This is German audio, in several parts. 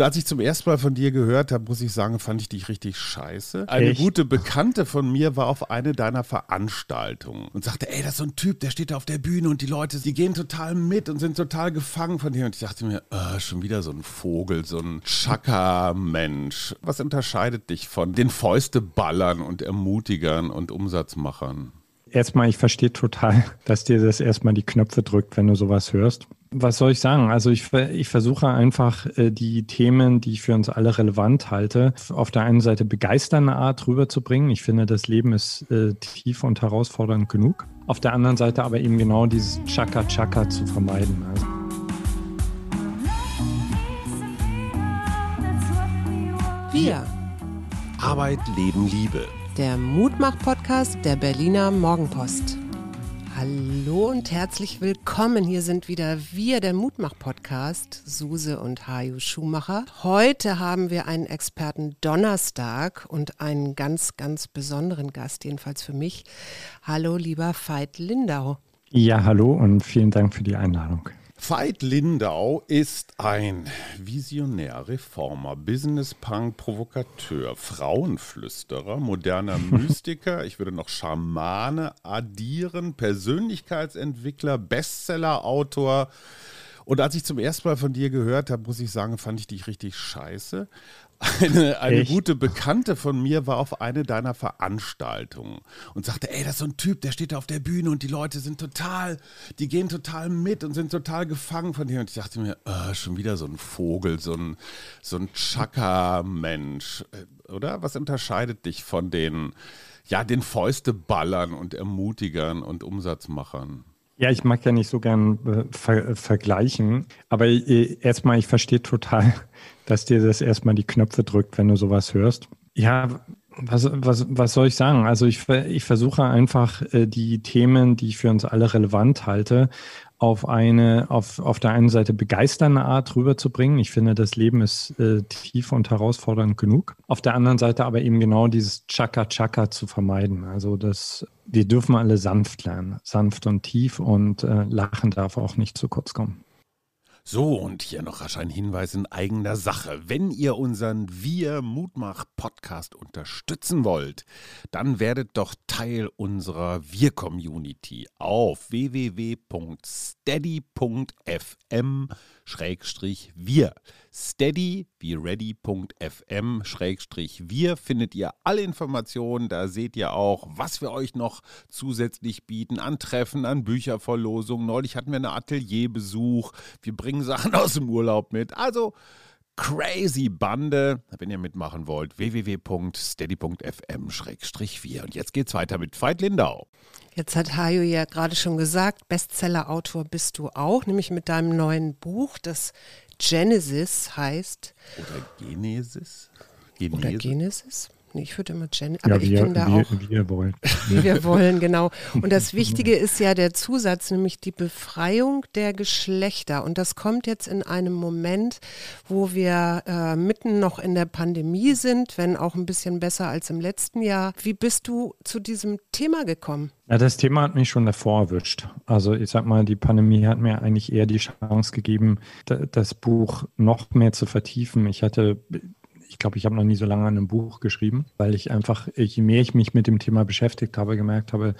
Als ich zum ersten Mal von dir gehört habe, muss ich sagen, fand ich dich richtig scheiße. Eine Echt? gute Bekannte von mir war auf eine deiner Veranstaltungen und sagte, ey, das ist so ein Typ, der steht da auf der Bühne und die Leute, die gehen total mit und sind total gefangen von dir. Und ich dachte mir, oh, schon wieder so ein Vogel, so ein Chaka-Mensch. Was unterscheidet dich von den Fäusteballern und Ermutigern und Umsatzmachern? Erstmal, ich verstehe total, dass dir das erstmal die Knöpfe drückt, wenn du sowas hörst. Was soll ich sagen? Also ich, ich versuche einfach äh, die Themen, die ich für uns alle relevant halte, auf der einen Seite begeisternde Art rüberzubringen. Ich finde, das Leben ist äh, tief und herausfordernd genug. Auf der anderen Seite aber eben genau dieses Chaka-Chaka zu vermeiden. Also. Wir. Arbeit, Leben, Liebe. Der Mutmach-Podcast der Berliner Morgenpost. Hallo und herzlich willkommen. Hier sind wieder wir, der Mutmach-Podcast, Suse und Haju Schumacher. Heute haben wir einen Experten Donnerstag und einen ganz, ganz besonderen Gast, jedenfalls für mich. Hallo, lieber Veit Lindau. Ja, hallo und vielen Dank für die Einladung. Veit Lindau ist ein Visionär, Reformer, Business-Punk, Provokateur, Frauenflüsterer, moderner Mystiker, ich würde noch Schamane addieren, Persönlichkeitsentwickler, Bestseller-Autor. Und als ich zum ersten Mal von dir gehört habe, muss ich sagen, fand ich dich richtig scheiße. Eine, eine gute Bekannte von mir war auf eine deiner Veranstaltungen und sagte, ey, das ist so ein Typ, der steht da auf der Bühne und die Leute sind total, die gehen total mit und sind total gefangen von dir. Und ich dachte mir, oh, schon wieder so ein Vogel, so ein, so ein Chaka-Mensch, äh, oder? Was unterscheidet dich von den, ja, den Fäusteballern und Ermutigern und Umsatzmachern? Ja, ich mag ja nicht so gern äh, ver vergleichen, aber äh, erstmal, ich verstehe total, dass dir das erstmal die Knöpfe drückt, wenn du sowas hörst. Ja, was, was, was soll ich sagen? Also ich, ich versuche einfach äh, die Themen, die ich für uns alle relevant halte, auf eine, auf, auf der einen Seite begeisternde Art rüberzubringen. Ich finde, das Leben ist äh, tief und herausfordernd genug. Auf der anderen Seite aber eben genau dieses Chaka-Chaka zu vermeiden. Also das, wir dürfen alle sanft lernen. Sanft und tief und äh, Lachen darf auch nicht zu kurz kommen. So, und hier noch rasch ein Hinweis in eigener Sache. Wenn ihr unseren Wir Mutmach Podcast unterstützen wollt, dann werdet doch Teil unserer Wir Community auf www.steady.fm Schrägstrich wir. Steady wie ready.fm wir findet ihr alle Informationen. Da seht ihr auch, was wir euch noch zusätzlich bieten an Treffen, an Bücherverlosungen. Neulich hatten wir einen Atelierbesuch. Wir bringen Sachen aus dem Urlaub mit. Also crazy Bande. Wenn ihr mitmachen wollt, www.steady.fm-4. Und jetzt geht's weiter mit Veit Lindau. Jetzt hat Hajo ja gerade schon gesagt, Bestseller-Autor bist du auch, nämlich mit deinem neuen Buch, das Genesis heißt. Oder Genesis? Genesis. Oder Genesis? Nee, ich würde immer Jen, aber ja, ich wir, bin da wir, auch. Wie wir wollen. Wie wir wollen, genau. Und das Wichtige ist ja der Zusatz, nämlich die Befreiung der Geschlechter. Und das kommt jetzt in einem Moment, wo wir äh, mitten noch in der Pandemie sind, wenn auch ein bisschen besser als im letzten Jahr. Wie bist du zu diesem Thema gekommen? Ja, das Thema hat mich schon davor erwischt. Also ich sag mal, die Pandemie hat mir eigentlich eher die Chance gegeben, das Buch noch mehr zu vertiefen. Ich hatte ich glaube, ich habe noch nie so lange an einem Buch geschrieben, weil ich einfach, je mehr ich mich mit dem Thema beschäftigt habe, gemerkt habe,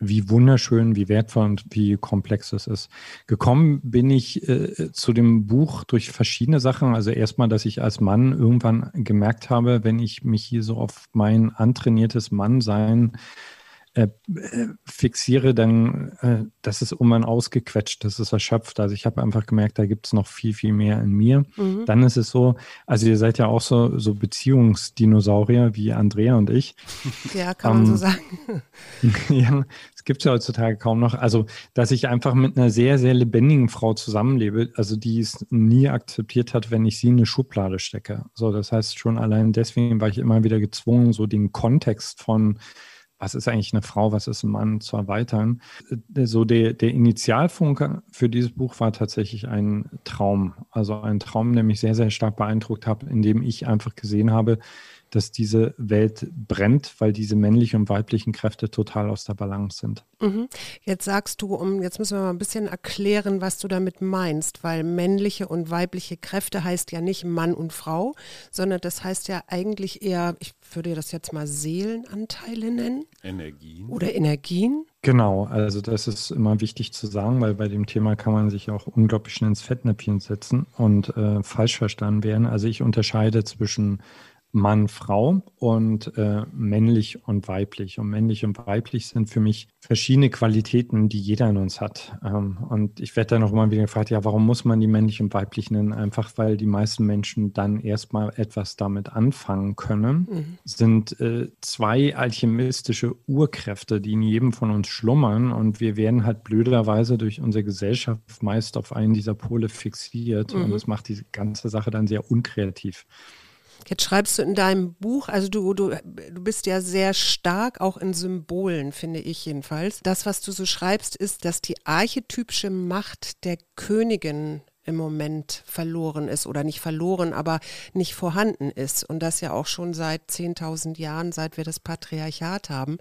wie wunderschön, wie wertvoll und wie komplex es ist. Gekommen bin ich äh, zu dem Buch durch verschiedene Sachen. Also erstmal, dass ich als Mann irgendwann gemerkt habe, wenn ich mich hier so auf mein antrainiertes Mannsein äh, fixiere, dann äh, das ist um ein ausgequetscht, das ist erschöpft. Also ich habe einfach gemerkt, da gibt es noch viel, viel mehr in mir. Mhm. Dann ist es so, also ihr seid ja auch so, so Beziehungsdinosaurier wie Andrea und ich. Ja, kann man so ähm, sagen. ja, es gibt ja heutzutage kaum noch. Also, dass ich einfach mit einer sehr, sehr lebendigen Frau zusammenlebe, also die es nie akzeptiert hat, wenn ich sie in eine Schublade stecke. So, das heißt, schon allein deswegen war ich immer wieder gezwungen, so den Kontext von was ist eigentlich eine Frau, was ist ein Mann, zu erweitern. Äh, so der, der Initialfunke für dieses Buch war tatsächlich ein Traum. Also ein Traum, der mich sehr, sehr stark beeindruckt hat, in dem ich einfach gesehen habe, dass diese Welt brennt, weil diese männlichen und weiblichen Kräfte total aus der Balance sind. Mhm. Jetzt sagst du, um jetzt müssen wir mal ein bisschen erklären, was du damit meinst, weil männliche und weibliche Kräfte heißt ja nicht Mann und Frau, sondern das heißt ja eigentlich eher, ich würde das jetzt mal Seelenanteile nennen. Energien. Oder Energien. Genau, also das ist immer wichtig zu sagen, weil bei dem Thema kann man sich auch unglaublich schnell ins Fettnäpfchen setzen und äh, falsch verstanden werden. Also ich unterscheide zwischen Mann, Frau und äh, männlich und weiblich. Und männlich und weiblich sind für mich verschiedene Qualitäten, die jeder in uns hat. Ähm, und ich werde dann auch immer wieder gefragt, ja, warum muss man die männlich und weiblich nennen? Einfach weil die meisten Menschen dann erstmal etwas damit anfangen können. Mhm. Sind äh, zwei alchemistische Urkräfte, die in jedem von uns schlummern. Und wir werden halt blöderweise durch unsere Gesellschaft meist auf einen dieser Pole fixiert. Mhm. Und das macht die ganze Sache dann sehr unkreativ. Jetzt schreibst du in deinem Buch, also du, du, du bist ja sehr stark auch in Symbolen, finde ich jedenfalls. Das, was du so schreibst, ist, dass die archetypische Macht der Königin im Moment verloren ist oder nicht verloren, aber nicht vorhanden ist. Und das ja auch schon seit 10.000 Jahren, seit wir das Patriarchat haben.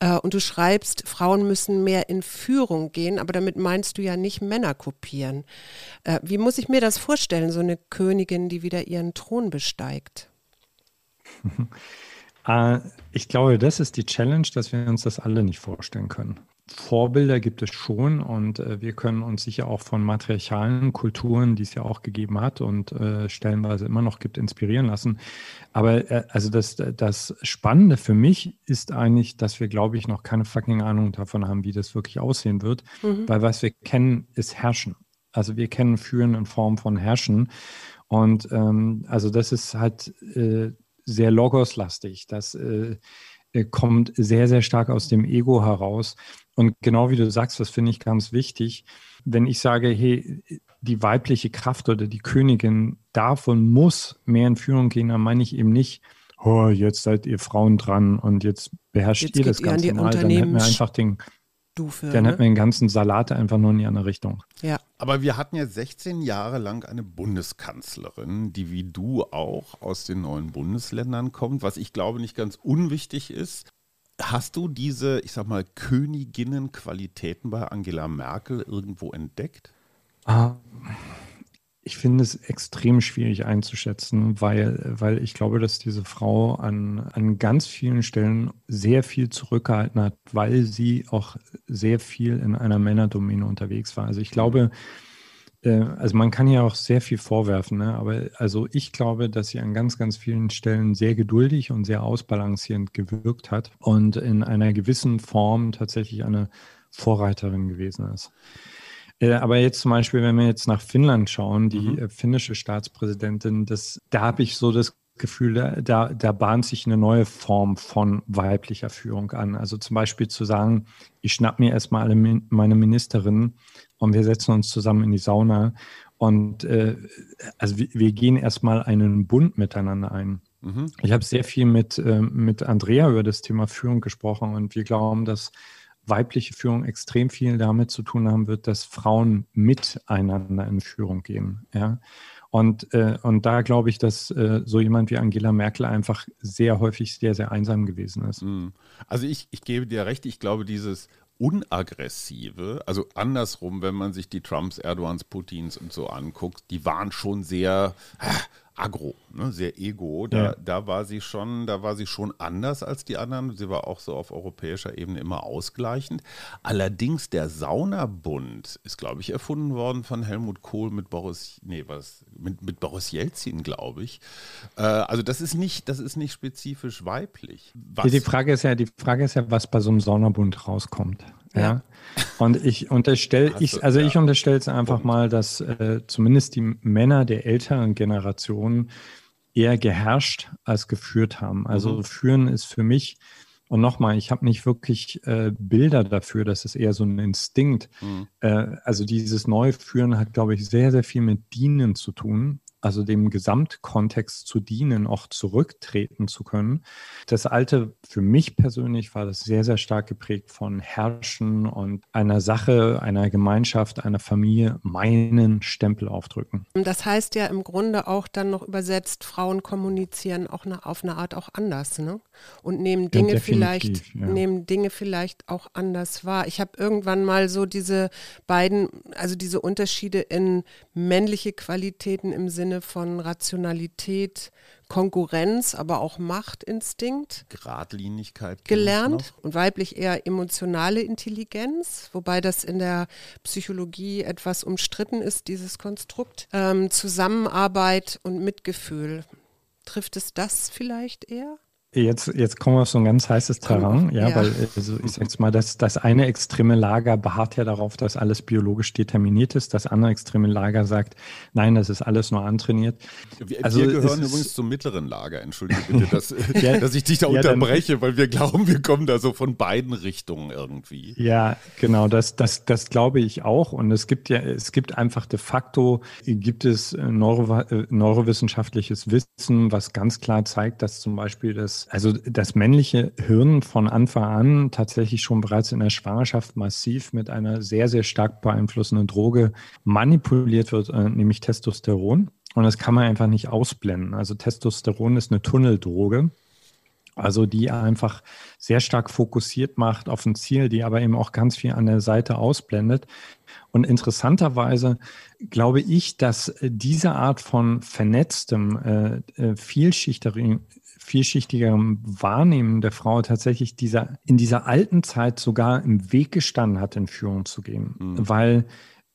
Äh, und du schreibst, Frauen müssen mehr in Führung gehen, aber damit meinst du ja nicht Männer kopieren. Äh, wie muss ich mir das vorstellen, so eine Königin, die wieder ihren Thron besteigt? Äh, ich glaube, das ist die Challenge, dass wir uns das alle nicht vorstellen können. Vorbilder gibt es schon und äh, wir können uns sicher auch von matriarchalen Kulturen, die es ja auch gegeben hat und äh, stellenweise immer noch gibt, inspirieren lassen. Aber äh, also das, das Spannende für mich ist eigentlich, dass wir, glaube ich, noch keine fucking Ahnung davon haben, wie das wirklich aussehen wird, mhm. weil was wir kennen, ist Herrschen. Also wir kennen Führen in Form von Herrschen. Und ähm, also das ist halt äh, sehr logoslastig. Das äh, kommt sehr, sehr stark aus dem Ego heraus. Und genau wie du sagst, das finde ich ganz wichtig. Wenn ich sage, hey, die weibliche Kraft oder die Königin darf und muss mehr in Führung gehen, dann meine ich eben nicht, oh, jetzt seid ihr Frauen dran und jetzt beherrscht jetzt ihr das Ganze mal. Dann hätten wir einfach den, Stufe. Dann ne? hätten wir den ganzen Salat einfach nur in die andere Richtung. Ja. Aber wir hatten ja 16 Jahre lang eine Bundeskanzlerin, die wie du auch aus den neuen Bundesländern kommt, was ich glaube nicht ganz unwichtig ist. Hast du diese, ich sag mal, Königinnenqualitäten bei Angela Merkel irgendwo entdeckt? Ah, ich finde es extrem schwierig einzuschätzen, weil, weil ich glaube, dass diese Frau an, an ganz vielen Stellen sehr viel zurückgehalten hat, weil sie auch sehr viel in einer Männerdomäne unterwegs war. Also ich glaube, äh, also man kann ja auch sehr viel vorwerfen, ne? aber also ich glaube, dass sie an ganz, ganz vielen Stellen sehr geduldig und sehr ausbalancierend gewirkt hat und in einer gewissen Form tatsächlich eine Vorreiterin gewesen ist. Äh, aber jetzt zum Beispiel, wenn wir jetzt nach Finnland schauen, die mhm. Äh, finnische Staatspräsidentin, das, da habe ich so das Gefühl, da, da bahnt sich eine neue Form von weiblicher Führung an. Also zum Beispiel zu sagen, ich schnapp mir erstmal alle meine Ministerinnen und wir setzen uns zusammen in die Sauna und äh, also wir, wir gehen erstmal einen Bund miteinander ein. Mhm. Ich habe sehr viel mit, äh, mit Andrea über das Thema Führung gesprochen und wir glauben, dass weibliche Führung extrem viel damit zu tun haben wird, dass Frauen miteinander in Führung gehen. Ja? Und, äh, und da glaube ich, dass äh, so jemand wie Angela Merkel einfach sehr häufig sehr, sehr einsam gewesen ist. Hm. Also ich, ich gebe dir recht, ich glaube, dieses Unaggressive, also andersrum, wenn man sich die Trumps, Erdogans, Putins und so anguckt, die waren schon sehr agro, ne, sehr ego. Da, ja. da war sie schon, da war sie schon anders als die anderen. Sie war auch so auf europäischer Ebene immer ausgleichend. Allerdings der Saunabund ist, glaube ich, erfunden worden von Helmut Kohl mit Boris, nee, was, mit, mit Boris Jelzin, glaube ich. Äh, also das ist nicht, das ist nicht spezifisch weiblich. Was, die Frage ist ja, die Frage ist ja, was bei so einem Saunabund rauskommt. Ja. Und ich unterstelle, ich, also ich unterstelle es einfach mal, dass äh, zumindest die Männer der älteren Generation eher geherrscht als geführt haben. Also mhm. führen ist für mich, und nochmal, ich habe nicht wirklich äh, Bilder dafür, das ist eher so ein Instinkt. Mhm. Äh, also dieses neue Führen hat, glaube ich, sehr, sehr viel mit Dienen zu tun also dem Gesamtkontext zu dienen, auch zurücktreten zu können. Das alte, für mich persönlich war das sehr, sehr stark geprägt von Herrschen und einer Sache, einer Gemeinschaft, einer Familie meinen Stempel aufdrücken. Das heißt ja im Grunde auch dann noch übersetzt, Frauen kommunizieren auch auf eine Art auch anders, ne? Und nehmen Dinge ja, vielleicht, ja. nehmen Dinge vielleicht auch anders wahr. Ich habe irgendwann mal so diese beiden, also diese Unterschiede in männliche Qualitäten im Sinne Sinne von Rationalität, Konkurrenz, aber auch Machtinstinkt. Geradlinigkeit. Gelernt und weiblich eher emotionale Intelligenz, wobei das in der Psychologie etwas umstritten ist, dieses Konstrukt. Ähm, Zusammenarbeit und Mitgefühl. Trifft es das vielleicht eher? Jetzt, jetzt kommen wir auf so ein ganz heißes Terrain, ja, ja, weil also ich sage mal, das, das eine extreme Lager beharrt ja darauf, dass alles biologisch determiniert ist. Das andere extreme Lager sagt, nein, das ist alles nur antrainiert. Wir, also wir gehören übrigens zum mittleren Lager, entschuldige bitte, dass, ja, dass ich dich da ja, unterbreche, dann, weil wir glauben, wir kommen da so von beiden Richtungen irgendwie. Ja, genau, das, das, das glaube ich auch. Und es gibt ja, es gibt einfach de facto, gibt es Neuro, äh, neurowissenschaftliches Wissen, was ganz klar zeigt, dass zum Beispiel das also das männliche Hirn von Anfang an tatsächlich schon bereits in der Schwangerschaft massiv mit einer sehr, sehr stark beeinflussenden Droge manipuliert wird, äh, nämlich Testosteron. Und das kann man einfach nicht ausblenden. Also Testosteron ist eine Tunneldroge. Also die einfach sehr stark fokussiert macht auf ein Ziel, die aber eben auch ganz viel an der Seite ausblendet. Und interessanterweise glaube ich, dass diese Art von vernetztem, äh, äh vielschichtigem, vielschichtigerem Wahrnehmen der Frau tatsächlich dieser, in dieser alten Zeit sogar im Weg gestanden hat, in Führung zu gehen. Mhm. Weil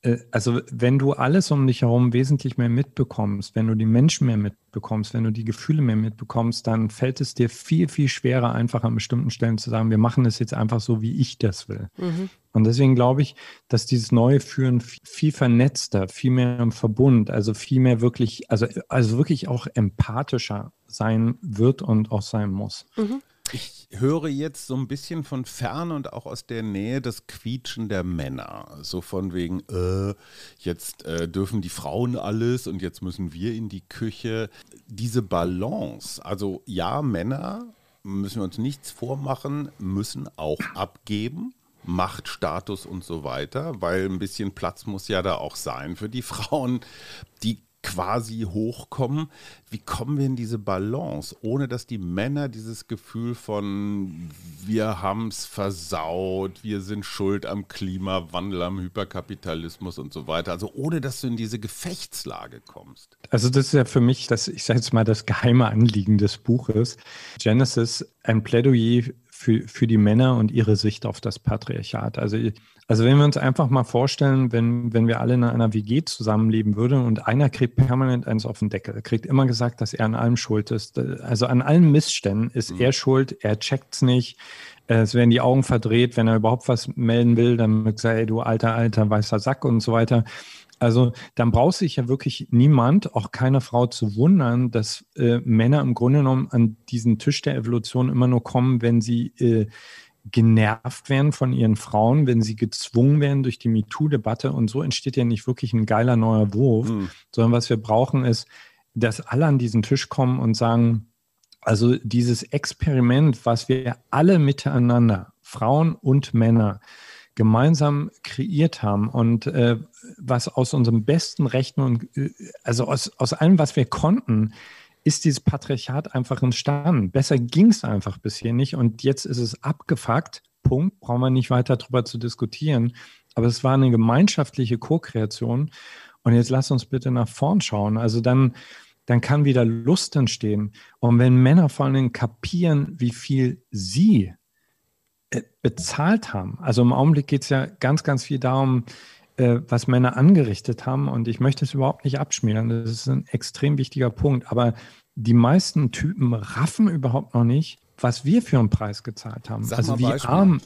äh, also wenn du alles um dich herum wesentlich mehr mitbekommst, wenn du die Menschen mehr mitbekommst, wenn du die Gefühle mehr mitbekommst, dann fällt es dir viel, viel schwerer, einfach an bestimmten Stellen zu sagen, wir machen es jetzt einfach so, wie ich das will. Mhm. Und deswegen glaube ich, dass dieses neue Führen viel vernetzter, viel mehr im Verbund, also viel mehr wirklich, also, also wirklich auch empathischer sein wird und auch sein muss. Mhm. Ich höre jetzt so ein bisschen von fern und auch aus der Nähe das Quietschen der Männer. So von wegen, äh, jetzt äh, dürfen die Frauen alles und jetzt müssen wir in die Küche. Diese Balance, also ja, Männer, müssen wir uns nichts vormachen, müssen auch abgeben. Machtstatus und so weiter, weil ein bisschen Platz muss ja da auch sein für die Frauen, die quasi hochkommen. Wie kommen wir in diese Balance, ohne dass die Männer dieses Gefühl von wir haben es versaut, wir sind schuld am Klimawandel, am Hyperkapitalismus und so weiter, also ohne dass du in diese Gefechtslage kommst. Also das ist ja für mich, das, ich sage jetzt mal, das geheime Anliegen des Buches. Genesis, ein Plädoyer für, für die Männer und ihre Sicht auf das Patriarchat. Also, also wenn wir uns einfach mal vorstellen, wenn, wenn wir alle in einer WG zusammenleben würden und einer kriegt permanent eins auf den Deckel, kriegt immer gesagt, dass er an allem schuld ist. Also an allen Missständen ist mhm. er schuld, er checkt es nicht. Es werden die Augen verdreht, wenn er überhaupt was melden will, dann wird gesagt, ey, du alter, alter, weißer Sack und so weiter. Also dann braucht sich ja wirklich niemand, auch keine Frau zu wundern, dass äh, Männer im Grunde genommen an diesen Tisch der Evolution immer nur kommen, wenn sie äh, genervt werden von ihren Frauen, wenn sie gezwungen werden durch die MeToo-Debatte. Und so entsteht ja nicht wirklich ein geiler neuer Wurf, mhm. sondern was wir brauchen ist, dass alle an diesen Tisch kommen und sagen, also dieses Experiment, was wir alle miteinander, Frauen und Männer, gemeinsam kreiert haben und äh, was aus unserem besten Rechten und äh, also aus, aus allem, was wir konnten, ist dieses Patriarchat einfach entstanden. Besser ging es einfach bisher nicht und jetzt ist es abgefuckt. Punkt, brauchen wir nicht weiter darüber zu diskutieren. Aber es war eine gemeinschaftliche Co-Kreation. Und jetzt lass uns bitte nach vorn schauen. Also dann, dann kann wieder Lust entstehen. Und wenn Männer vor allem kapieren, wie viel sie bezahlt haben. Also im Augenblick geht es ja ganz, ganz viel darum, äh, was Männer angerichtet haben. Und ich möchte es überhaupt nicht abschmälern. Das ist ein extrem wichtiger Punkt. Aber die meisten Typen raffen überhaupt noch nicht, was wir für einen Preis gezahlt haben. Sag also wie Beispiel. arm.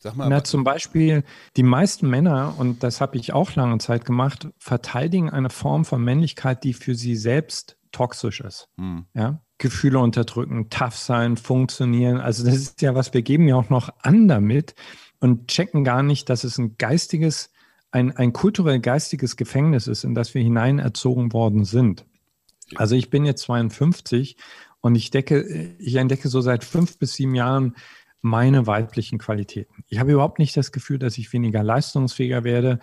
Sag mal, Na, zum Beispiel die meisten Männer, und das habe ich auch lange Zeit gemacht, verteidigen eine Form von Männlichkeit, die für sie selbst toxisch ist. Hm. Ja? Gefühle unterdrücken, tough sein, funktionieren. Also das ist ja was, wir geben ja auch noch an damit und checken gar nicht, dass es ein geistiges, ein, ein kulturell geistiges Gefängnis ist, in das wir hineinerzogen worden sind. Also ich bin jetzt 52 und ich decke, ich entdecke so seit fünf bis sieben Jahren meine weiblichen Qualitäten. Ich habe überhaupt nicht das Gefühl, dass ich weniger leistungsfähiger werde.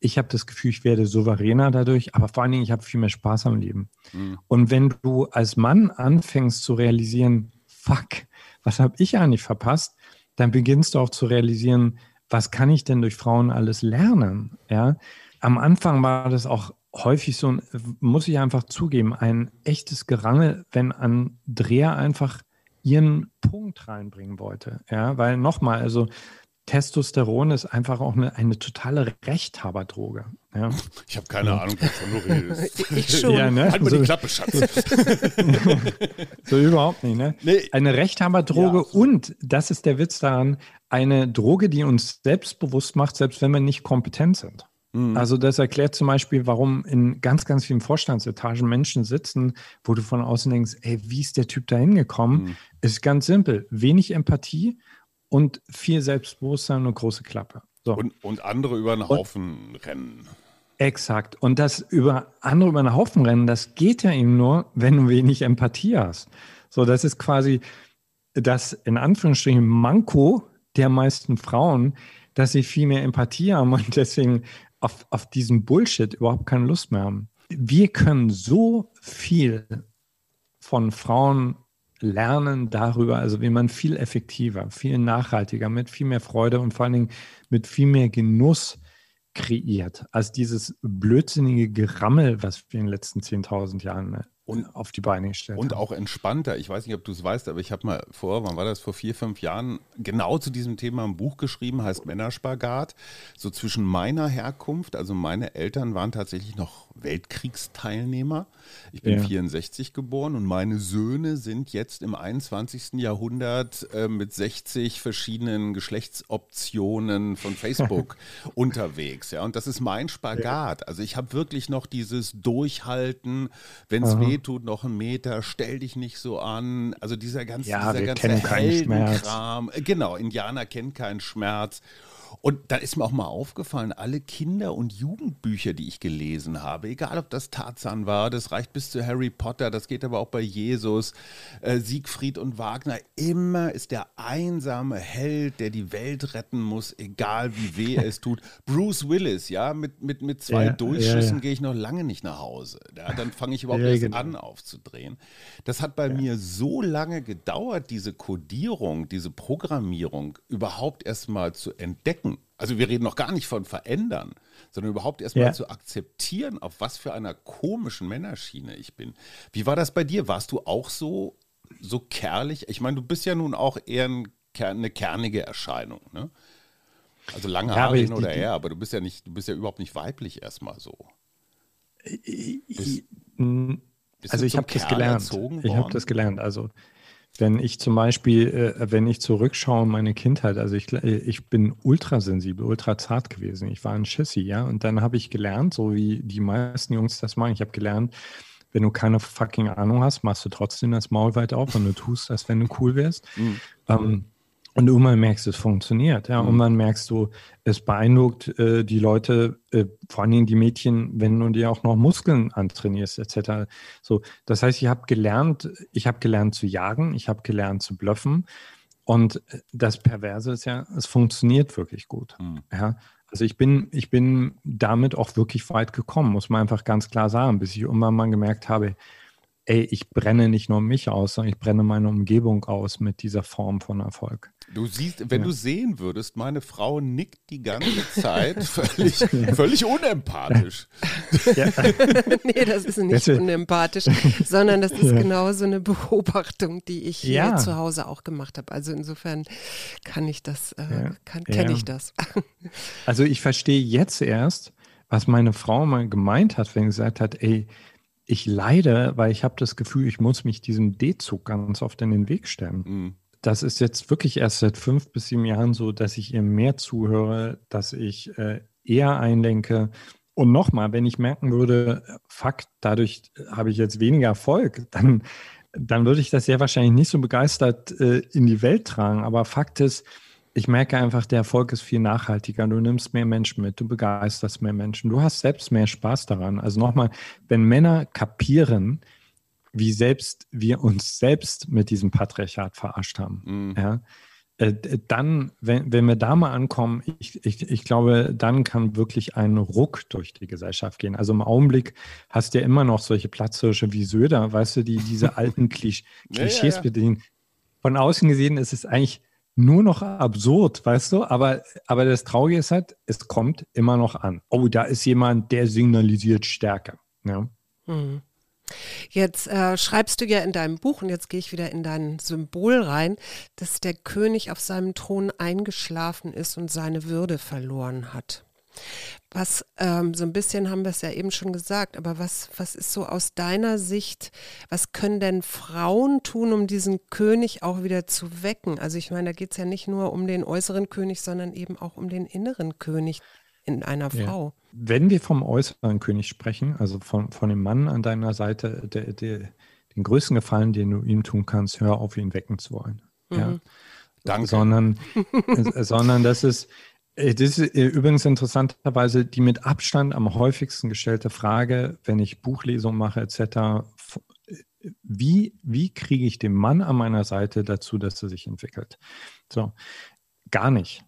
Ich habe das Gefühl, ich werde souveräner dadurch, aber vor allen Dingen, ich habe viel mehr Spaß am Leben. Mhm. Und wenn du als Mann anfängst zu realisieren, fuck, was habe ich eigentlich verpasst, dann beginnst du auch zu realisieren, was kann ich denn durch Frauen alles lernen? Ja, am Anfang war das auch häufig so, muss ich einfach zugeben, ein echtes Gerangel, wenn Andrea einfach ihren Punkt reinbringen wollte. Ja, weil nochmal, also Testosteron ist einfach auch eine, eine totale Rechthaberdroge. Ja. Ich habe keine Ahnung, wovon du redest. Ich schon. Ja, ne? Halt mal so, die Klappe, Schatz. so überhaupt nicht, ne? Nee. Eine Rechthaberdroge ja, und, das ist der Witz daran, eine Droge, die uns selbstbewusst macht, selbst wenn wir nicht kompetent sind. Mhm. Also das erklärt zum Beispiel, warum in ganz, ganz vielen Vorstandsetagen Menschen sitzen, wo du von außen denkst, ey, wie ist der Typ da hingekommen? Mhm. Ist ganz simpel. Wenig Empathie und viel Selbstbewusstsein und große Klappe. So. Und, und andere über einen Haufen und, rennen. Exakt. Und das über andere über einen Haufen rennen, das geht ja eben nur, wenn du wenig Empathie hast. So, das ist quasi das in Anführungsstrichen Manko der meisten Frauen, dass sie viel mehr Empathie haben und deswegen auf, auf diesen Bullshit überhaupt keine Lust mehr haben. Wir können so viel von Frauen lernen darüber, also wie man viel effektiver, viel nachhaltiger, mit viel mehr Freude und vor allen Dingen mit viel mehr Genuss kreiert, als dieses blödsinnige Gerammel, was wir in den letzten 10.000 Jahren ne, und, auf die Beine gestellt Und haben. auch entspannter. Ich weiß nicht, ob du es weißt, aber ich habe mal vor, wann war das, vor vier, fünf Jahren genau zu diesem Thema ein Buch geschrieben, heißt Männerspagat. So zwischen meiner Herkunft, also meine Eltern waren tatsächlich noch Weltkriegsteilnehmer. Ich bin ja. 64 geboren und meine Söhne sind jetzt im 21. Jahrhundert äh, mit 60 verschiedenen Geschlechtsoptionen von Facebook unterwegs. Ja, und das ist mein Spagat. Also ich habe wirklich noch dieses Durchhalten, wenn es weh tut, noch einen Meter, stell dich nicht so an. Also dieser ganze, ja, dieser ganze Heldenkram. Genau, Indianer kennen keinen Schmerz. Und da ist mir auch mal aufgefallen, alle Kinder- und Jugendbücher, die ich gelesen habe, egal ob das Tarzan war, das reicht bis zu Harry Potter, das geht aber auch bei Jesus, äh, Siegfried und Wagner, immer ist der einsame Held, der die Welt retten muss, egal wie weh es tut. Bruce Willis, ja, mit, mit, mit zwei ja, Durchschüssen ja, ja. gehe ich noch lange nicht nach Hause. Ja, dann fange ich überhaupt erst genau. an aufzudrehen. Das hat bei mir so lange gedauert, diese Kodierung, diese Programmierung überhaupt erst mal zu entdecken also wir reden noch gar nicht von verändern, sondern überhaupt erstmal ja. zu akzeptieren, auf was für einer komischen Männerschiene ich bin. Wie war das bei dir? Warst du auch so, so kerlich? Ich meine, du bist ja nun auch eher ein, eine kernige Erscheinung, ne? Also lange Haare hin oder her, aber du bist ja nicht, du bist ja überhaupt nicht weiblich erstmal so. Bist, also ich habe das gelernt. Ich habe das gelernt. Also wenn ich zum Beispiel, äh, wenn ich zurückschaue, meine Kindheit, also ich, äh, ich bin ultrasensibel, ultra zart gewesen. Ich war ein Schissi, ja. Und dann habe ich gelernt, so wie die meisten Jungs das machen, ich habe gelernt, wenn du keine fucking Ahnung hast, machst du trotzdem das Maul weit auf und du tust das, wenn du cool wärst. Mhm. Ähm, und irgendwann merkst du, es funktioniert. Ja, mhm. irgendwann merkst du, es beeindruckt äh, die Leute, äh, vor allem die Mädchen, wenn du dir auch noch Muskeln antrainierst, etc. So, das heißt, ich habe gelernt, ich habe gelernt zu jagen, ich habe gelernt zu bluffen. Und das Perverse ist ja, es funktioniert wirklich gut. Mhm. Ja, also ich bin, ich bin damit auch wirklich weit gekommen, muss man einfach ganz klar sagen, bis ich irgendwann mal gemerkt habe, ey, ich brenne nicht nur mich aus, sondern ich brenne meine Umgebung aus mit dieser Form von Erfolg. Du siehst, wenn ja. du sehen würdest, meine Frau nickt die ganze Zeit völlig, völlig unempathisch. Ja. nee, das ist nicht Deswegen. unempathisch, sondern das ist ja. genau so eine Beobachtung, die ich hier ja. zu Hause auch gemacht habe. Also insofern kann ich das, äh, kenne ich das. also ich verstehe jetzt erst, was meine Frau mal gemeint hat, wenn sie gesagt hat, ey, ich leide, weil ich habe das Gefühl, ich muss mich diesem D-Zug ganz oft in den Weg stellen. Mhm. Das ist jetzt wirklich erst seit fünf bis sieben Jahren so, dass ich ihr mehr zuhöre, dass ich äh, eher einlenke. Und nochmal, wenn ich merken würde, fuck, dadurch habe ich jetzt weniger Erfolg, dann, dann würde ich das sehr wahrscheinlich nicht so begeistert äh, in die Welt tragen. Aber Fakt ist, ich merke einfach, der Erfolg ist viel nachhaltiger. Du nimmst mehr Menschen mit, du begeisterst mehr Menschen, du hast selbst mehr Spaß daran. Also nochmal, wenn Männer kapieren, wie selbst wir uns selbst mit diesem Patriarchat verarscht haben, mhm. ja, äh, dann, wenn, wenn wir da mal ankommen, ich, ich, ich glaube, dann kann wirklich ein Ruck durch die Gesellschaft gehen. Also im Augenblick hast du ja immer noch solche Platzhirsche wie Söder, weißt du, die diese alten Klisch Klischees ja, ja, ja. bedienen. Von außen gesehen ist es eigentlich nur noch absurd, weißt du? Aber, aber das Traurige ist halt, es kommt immer noch an. Oh, da ist jemand, der signalisiert Stärke. Ja. Mhm. Jetzt äh, schreibst du ja in deinem Buch, und jetzt gehe ich wieder in dein Symbol rein, dass der König auf seinem Thron eingeschlafen ist und seine Würde verloren hat. Was, ähm, so ein bisschen haben wir es ja eben schon gesagt, aber was, was ist so aus deiner Sicht, was können denn Frauen tun, um diesen König auch wieder zu wecken? Also ich meine, da geht es ja nicht nur um den äußeren König, sondern eben auch um den inneren König in einer Frau. Ja. Wenn wir vom äußeren König sprechen, also von, von dem Mann an deiner Seite, der, der, den größten Gefallen, den du ihm tun kannst, hör auf, ihn wecken zu wollen. Mhm. Ja. Danke. Sondern, sondern das ist, äh, das ist äh, übrigens interessanterweise die mit Abstand am häufigsten gestellte Frage, wenn ich Buchlesung mache etc. Äh, wie, wie kriege ich den Mann an meiner Seite dazu, dass er sich entwickelt? So, gar nicht.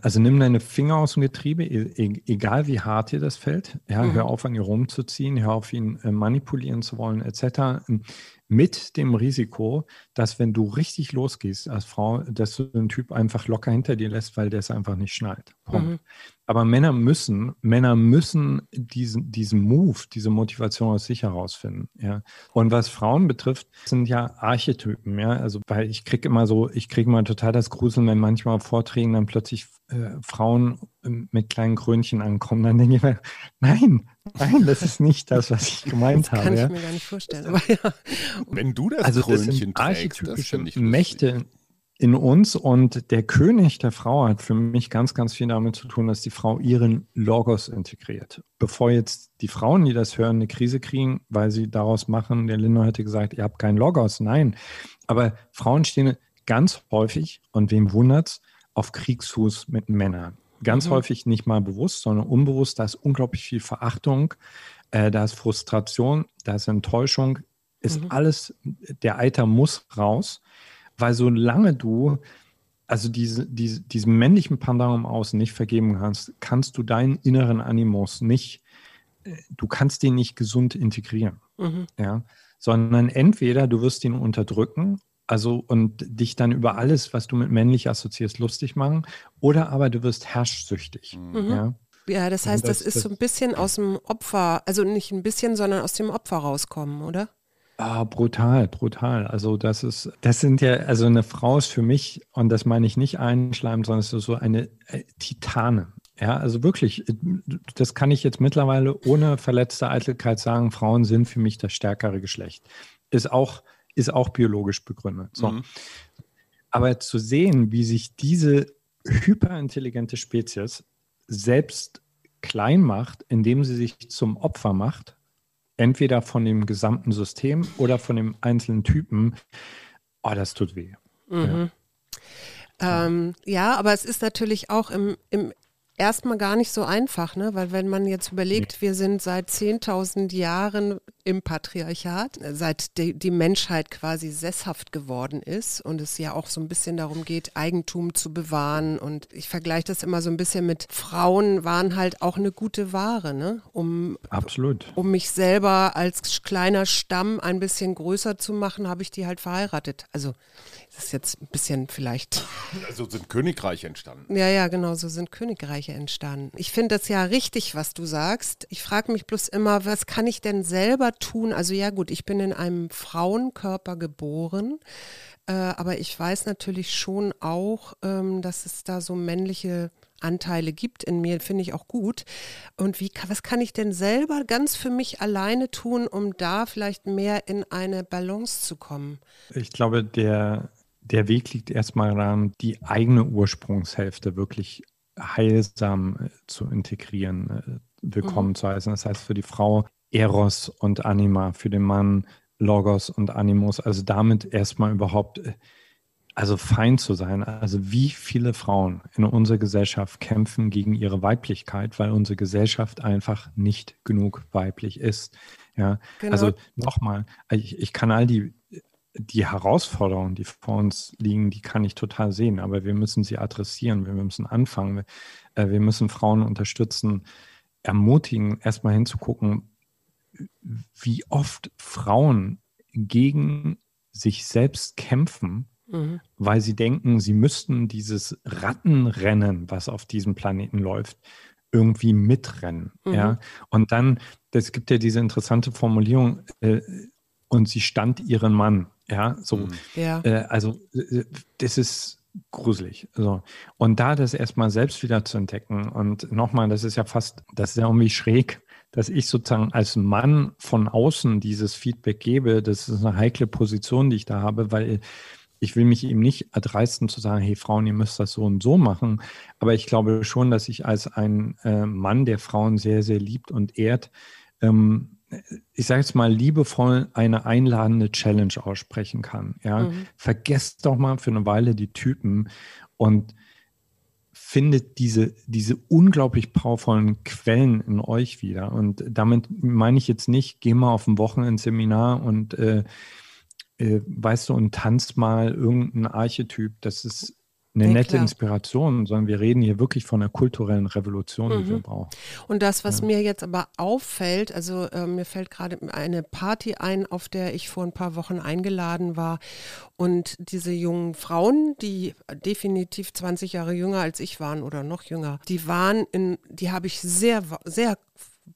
Also nimm deine Finger aus dem Getriebe, e, e, egal wie hart dir das fällt. Ja, mhm. hör auf, an ihr rumzuziehen, hör auf, ihn manipulieren zu wollen, etc mit dem Risiko, dass wenn du richtig losgehst als Frau, dass du den Typ einfach locker hinter dir lässt, weil der es einfach nicht schnallt. Mhm. Aber Männer müssen, Männer müssen diesen, diesen Move, diese Motivation aus sich herausfinden. Ja. Und was Frauen betrifft, sind ja Archetypen, ja. Also weil ich kriege immer so, ich kriege mal total das Gruseln, wenn manchmal Vorträgen dann plötzlich äh, Frauen ähm, mit kleinen Krönchen ankommen. Dann denke ich mir, nein, nein, das ist nicht das, was ich gemeint das habe. Kann ich ja. mir gar nicht vorstellen. Aber ja. Wenn du das also Krönchen das sind trägst, archetypische das Mächte in uns und der König der Frau hat für mich ganz, ganz viel damit zu tun, dass die Frau ihren Logos integriert. Bevor jetzt die Frauen, die das hören, eine Krise kriegen, weil sie daraus machen, der Linda hatte gesagt, ihr habt keinen Logos. Nein, aber Frauen stehen ganz häufig, und wem wundert's, auf Kriegsfuß mit Männern. Ganz mhm. häufig nicht mal bewusst, sondern unbewusst. Da ist unglaublich viel Verachtung, äh, da ist Frustration, da ist Enttäuschung, ist mhm. alles, der Eiter muss raus, weil solange du also diese, diese, diesem männlichen Pendant Außen nicht vergeben kannst, kannst du deinen inneren Animus nicht, äh, du kannst den nicht gesund integrieren. Mhm. Ja? Sondern entweder du wirst ihn unterdrücken, also und dich dann über alles, was du mit männlich assoziierst, lustig machen, oder aber du wirst herrschsüchtig. Mhm. Ja? Ja, das heißt, das, das, ist so ein bisschen aus dem Opfer, also nicht ein bisschen, sondern aus dem Opfer rauskommen, oder? Ah, brutal, brutal. Also das ist, das sind ja, also eine Frau ist für mich, und das meine ich nicht einschleimen, sondern es ist so eine äh, Titane. Ja, also wirklich, äh, das kann ich jetzt mittlerweile ohne verletzte Eitelkeit sagen, Frauen sind für mich das stärkere Geschlecht. Ist auch, ist auch biologisch begründet. So. Mhm. Aber zu sehen, wie sich diese hyperintelligente Spezies selbst klein macht, indem sie sich zum Opfer macht, entweder von dem gesamten System oder von dem einzelnen Typen, oh, das tut weh. Mhm. Ja. Ähm, ja, aber es ist natürlich auch im, im erstmal gar nicht so einfach, ne? weil wenn man jetzt überlegt, nee. wir sind seit 10.000 Jahren im Patriarchat, seit die, die, Menschheit quasi sesshaft geworden ist und es ja auch so ein bisschen darum geht, Eigentum zu bewahren und ich vergleiche das immer so ein bisschen mit Frauen waren halt auch eine gute Ware, ne? um, Absolut. um mich selber als kleiner Stamm ein bisschen größer zu machen, habe ich die halt verheiratet. Also das ist jetzt ein bisschen vielleicht. Also sind Königreiche entstanden. Ja, ja, genau, so sind Königreiche entstanden. Ich finde das ja richtig, was du sagst. Ich frage mich bloß immer, was kann ich denn selber tun? Also ja gut, ich bin in einem Frauenkörper geboren. Äh, aber ich weiß natürlich schon auch, ähm, dass es da so männliche Anteile gibt in mir, finde ich auch gut. Und wie, was kann ich denn selber ganz für mich alleine tun, um da vielleicht mehr in eine Balance zu kommen? Ich glaube, der der Weg liegt erstmal daran, die eigene Ursprungshälfte wirklich heilsam äh, zu integrieren, äh, willkommen mhm. zu heißen. Das heißt für die Frau Eros und Anima, für den Mann Logos und Animus. Also damit erstmal überhaupt äh, also fein zu sein. Also wie viele Frauen in unserer Gesellschaft kämpfen gegen ihre Weiblichkeit, weil unsere Gesellschaft einfach nicht genug weiblich ist. Ja, genau. also nochmal, ich, ich kann all die, die Herausforderungen, die vor uns liegen, die kann ich total sehen, aber wir müssen sie adressieren, wir müssen anfangen, wir, äh, wir müssen Frauen unterstützen, ermutigen, erstmal hinzugucken, wie oft Frauen gegen sich selbst kämpfen, mhm. weil sie denken, sie müssten dieses Rattenrennen, was auf diesem Planeten läuft, irgendwie mitrennen. Mhm. Ja? Und dann, es gibt ja diese interessante Formulierung, äh, und sie stand ihren Mann. Ja, so. Mhm. Ja. Äh, also, äh, das ist gruselig. So. Und da das erstmal selbst wieder zu entdecken und nochmal, das ist ja fast, das ist ja irgendwie schräg, dass ich sozusagen als Mann von außen dieses Feedback gebe. Das ist eine heikle Position, die ich da habe, weil ich will mich eben nicht erdreisten zu sagen, hey Frauen, ihr müsst das so und so machen. Aber ich glaube schon, dass ich als ein äh, Mann, der Frauen sehr, sehr liebt und ehrt, ähm, ich sage jetzt mal liebevoll eine einladende Challenge aussprechen kann. Ja, mhm. vergesst doch mal für eine Weile die Typen und findet diese, diese unglaublich powervollen Quellen in euch wieder. Und damit meine ich jetzt nicht, geh mal auf ein Wochenendseminar und äh, äh, weißt du, und tanzt mal irgendein Archetyp. Das ist eine ja, nette klar. Inspiration, sondern wir reden hier wirklich von einer kulturellen Revolution, mhm. die wir mhm. brauchen. Und das, was ja. mir jetzt aber auffällt, also äh, mir fällt gerade eine Party ein, auf der ich vor ein paar Wochen eingeladen war. Und diese jungen Frauen, die definitiv 20 Jahre jünger als ich waren oder noch jünger, die waren in, die habe ich sehr, sehr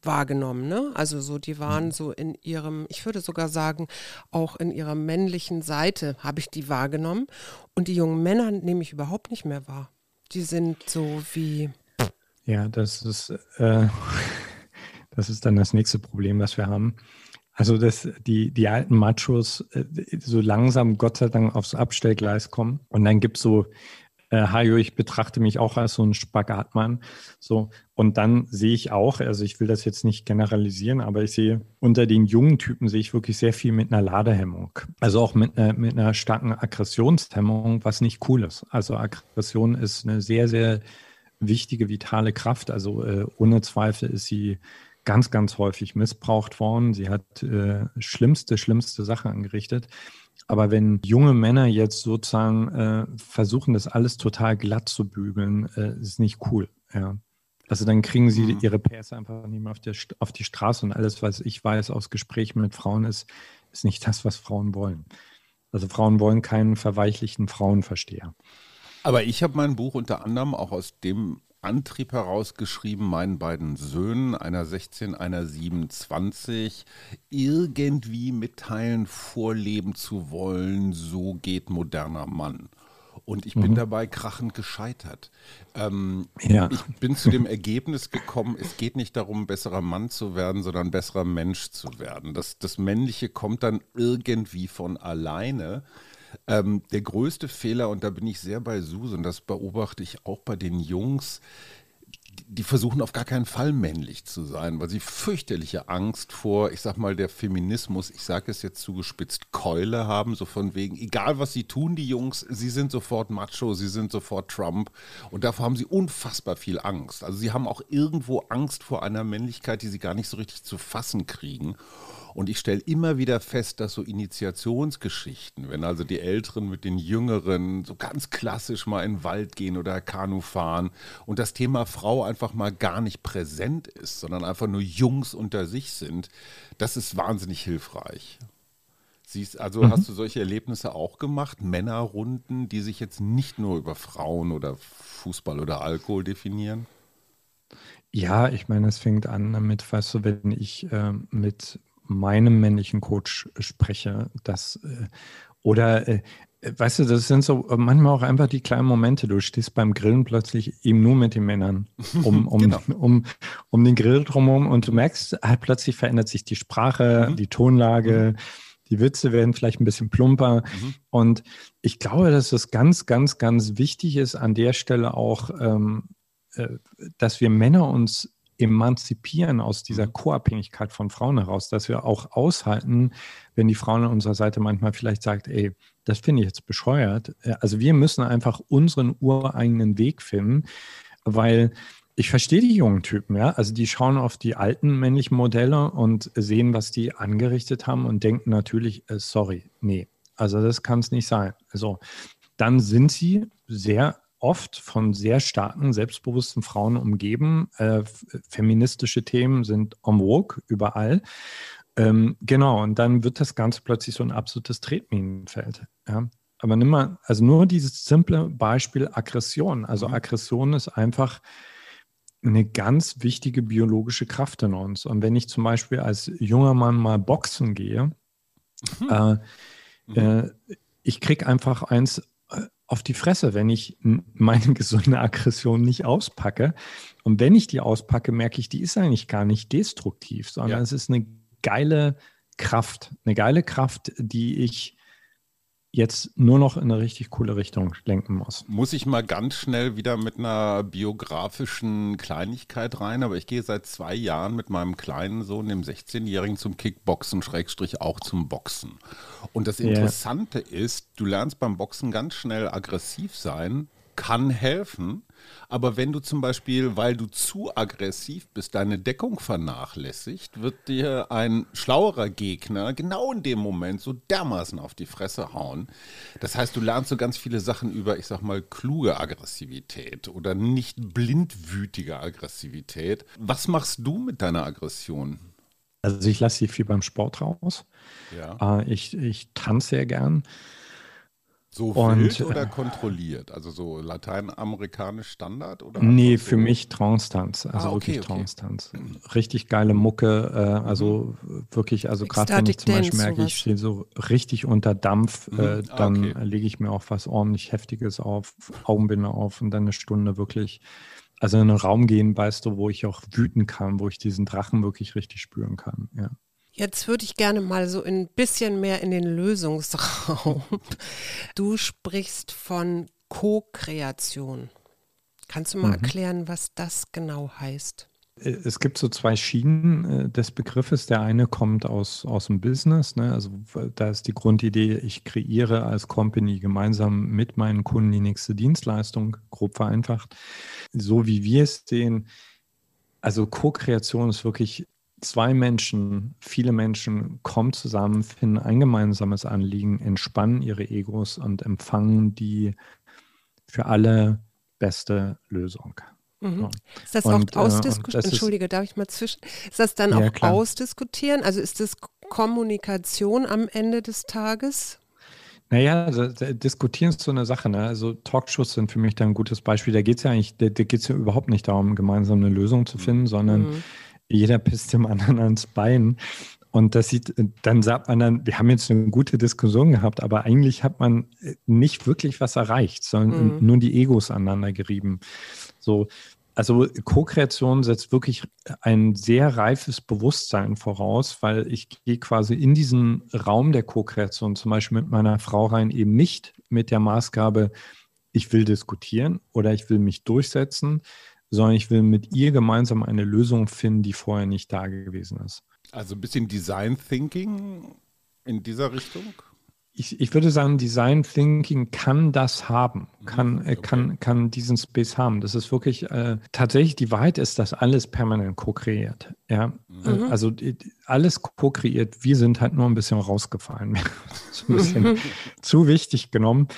wahrgenommen. Ne? Also so, die waren mhm. so in ihrem, ich würde sogar sagen, auch in ihrer männlichen Seite habe ich die wahrgenommen. Und die jungen Männer nehme ich überhaupt nicht mehr wahr. Die sind so wie. Ja, das ist, äh, das ist dann das nächste Problem, was wir haben. Also, dass die, die alten Machos äh, so langsam Gott sei Dank aufs Abstellgleis kommen. Und dann gibt es so äh, Hajo, ich betrachte mich auch als so ein Spagatmann. So, und dann sehe ich auch, also ich will das jetzt nicht generalisieren, aber ich sehe unter den jungen Typen sehe ich wirklich sehr viel mit einer Ladehemmung. Also auch mit, äh, mit einer starken Aggressionshemmung, was nicht cool ist. Also Aggression ist eine sehr, sehr wichtige, vitale Kraft. Also äh, ohne Zweifel ist sie ganz, ganz häufig missbraucht worden. Sie hat äh, schlimmste, schlimmste Sachen angerichtet. Aber wenn junge Männer jetzt sozusagen äh, versuchen, das alles total glatt zu bügeln, äh, ist nicht cool. Ja. Also dann kriegen sie mhm. ihre PS einfach nicht mehr auf, der, auf die Straße und alles, was ich weiß aus Gesprächen mit Frauen ist, ist nicht das, was Frauen wollen. Also Frauen wollen keinen verweichlichten Frauenversteher. Aber ich habe mein Buch unter anderem auch aus dem Antrieb herausgeschrieben, meinen beiden Söhnen, einer 16, einer 27, irgendwie mitteilen, vorleben zu wollen, so geht moderner Mann. Und ich bin mhm. dabei krachend gescheitert. Ähm, ja. Ich bin zu dem Ergebnis gekommen, es geht nicht darum, besserer Mann zu werden, sondern besserer Mensch zu werden. Das, das Männliche kommt dann irgendwie von alleine. Ähm, der größte Fehler, und da bin ich sehr bei Susan, das beobachte ich auch bei den Jungs, die versuchen auf gar keinen Fall männlich zu sein, weil sie fürchterliche Angst vor, ich sag mal, der Feminismus, ich sage es jetzt zugespitzt, Keule haben, so von wegen, egal was sie tun, die Jungs, sie sind sofort Macho, sie sind sofort Trump und davor haben sie unfassbar viel Angst. Also sie haben auch irgendwo Angst vor einer Männlichkeit, die sie gar nicht so richtig zu fassen kriegen. Und ich stelle immer wieder fest, dass so Initiationsgeschichten, wenn also die Älteren mit den Jüngeren so ganz klassisch mal in den Wald gehen oder Kanu fahren und das Thema Frau einfach mal gar nicht präsent ist, sondern einfach nur Jungs unter sich sind, das ist wahnsinnig hilfreich. Siehst, also mhm. hast du solche Erlebnisse auch gemacht? Männerrunden, die sich jetzt nicht nur über Frauen oder Fußball oder Alkohol definieren? Ja, ich meine, es fängt an damit, weißt du, wenn ich äh, mit meinem männlichen Coach spreche, dass äh, oder äh, weißt du, das sind so manchmal auch einfach die kleinen Momente. Du stehst beim Grillen plötzlich eben nur mit den Männern um, um, genau. um, um den Grill drumherum und du merkst, halt plötzlich verändert sich die Sprache, mhm. die Tonlage. Mhm. Die Witze werden vielleicht ein bisschen plumper. Mhm. Und ich glaube, dass es ganz, ganz, ganz wichtig ist, an der Stelle auch, ähm, äh, dass wir Männer uns emanzipieren aus dieser mhm. Co-Abhängigkeit von Frauen heraus, dass wir auch aushalten, wenn die Frauen an unserer Seite manchmal vielleicht sagt, ey, das finde ich jetzt bescheuert. Äh, also wir müssen einfach unseren ureigenen Weg finden, weil ich verstehe die jungen Typen, ja. Also die schauen auf die alten männlichen Modelle und sehen, was die angerichtet haben und denken natürlich, äh, sorry, nee, also das kann es nicht sein. Also dann sind sie sehr oft von sehr starken, selbstbewussten Frauen umgeben. Äh, feministische Themen sind en vogue überall. Ähm, genau, und dann wird das Ganze plötzlich so ein absolutes Tretminenfeld. Ja? Aber nimm mal, also nur dieses simple Beispiel Aggression. Also mhm. Aggression ist einfach eine ganz wichtige biologische Kraft in uns. Und wenn ich zum Beispiel als junger Mann mal boxen gehe, mhm. äh, mhm. äh, ich kriege einfach eins auf die Fresse, wenn ich meine gesunde Aggression nicht auspacke. Und wenn ich die auspacke, merke ich, die ist eigentlich gar nicht destruktiv, sondern ja. es ist eine geile Kraft, eine geile Kraft, die ich jetzt nur noch in eine richtig coole Richtung lenken muss. Muss ich mal ganz schnell wieder mit einer biografischen Kleinigkeit rein, aber ich gehe seit zwei Jahren mit meinem kleinen Sohn, dem 16-Jährigen, zum Kickboxen, Schrägstrich auch zum Boxen. Und das Interessante yeah. ist, du lernst beim Boxen ganz schnell aggressiv sein, kann helfen. Aber wenn du zum Beispiel, weil du zu aggressiv bist, deine Deckung vernachlässigt, wird dir ein schlauerer Gegner genau in dem Moment so dermaßen auf die Fresse hauen. Das heißt, du lernst so ganz viele Sachen über, ich sag mal, kluge Aggressivität oder nicht blindwütige Aggressivität. Was machst du mit deiner Aggression? Also ich lasse sie viel beim Sport raus. Ja. Äh, ich, ich tanze sehr gern. So und, wild oder äh, kontrolliert? Also so lateinamerikanisch Standard? Oder nee, für mich Trance-Tanz. Also ah, okay, wirklich okay. Trance-Tanz. Richtig geile Mucke. Äh, also mhm. wirklich, also gerade wenn ich zum Beispiel merke, sowas. ich stehe so richtig unter Dampf, mhm. äh, ah, dann okay. lege ich mir auch was ordentlich Heftiges auf, Augenbinde auf und dann eine Stunde wirklich, also in einen Raum gehen, weißt du, wo ich auch wüten kann, wo ich diesen Drachen wirklich richtig spüren kann. Ja. Jetzt würde ich gerne mal so ein bisschen mehr in den Lösungsraum. Du sprichst von Co-Kreation. Kannst du mal mhm. erklären, was das genau heißt? Äh, es gibt so zwei Schienen äh, des Begriffes. Der eine kommt aus, aus dem Business. Ne? Also da ist die Grundidee, ich kreiere als Company gemeinsam mit meinen Kunden die nächste Dienstleistung, grob vereinfacht. So wie wir es sehen, also Co-Kreation ist wirklich zwei Menschen, viele Menschen kommen zusammen, finden ein gemeinsames Anliegen, entspannen ihre Egos und empfangen die für alle beste Lösung. Mhm. Ist das und, auch äh, ausdiskutieren? Entschuldige, darf ich mal zwischen? Ist das dann ja, auch klar. ausdiskutieren? Also ist das Kommunikation am Ende des Tages? Naja, also, diskutieren ist so eine Sache. Ne? Also Talkshows sind für mich da ein gutes Beispiel. Da geht es ja eigentlich, da, da geht es ja überhaupt nicht darum, gemeinsam eine Lösung zu finden, sondern mhm jeder pisst dem anderen ans Bein. Und das sieht, dann sagt man dann, wir haben jetzt eine gute Diskussion gehabt, aber eigentlich hat man nicht wirklich was erreicht, sondern mhm. nur die Egos aneinander gerieben. So, also Co-Kreation setzt wirklich ein sehr reifes Bewusstsein voraus, weil ich gehe quasi in diesen Raum der Co-Kreation, zum Beispiel mit meiner Frau rein, eben nicht mit der Maßgabe, ich will diskutieren oder ich will mich durchsetzen, sondern ich will mit ihr gemeinsam eine Lösung finden, die vorher nicht da gewesen ist. Also ein bisschen Design Thinking in dieser Richtung? Ich, ich würde sagen, Design Thinking kann das haben, mhm, kann, äh, okay. kann, kann diesen Space haben. Das ist wirklich äh, tatsächlich die Wahrheit ist, dass alles permanent co-kreiert. Ja? Mhm. Also alles co-kreiert. Wir sind halt nur ein bisschen rausgefallen. ein bisschen zu wichtig genommen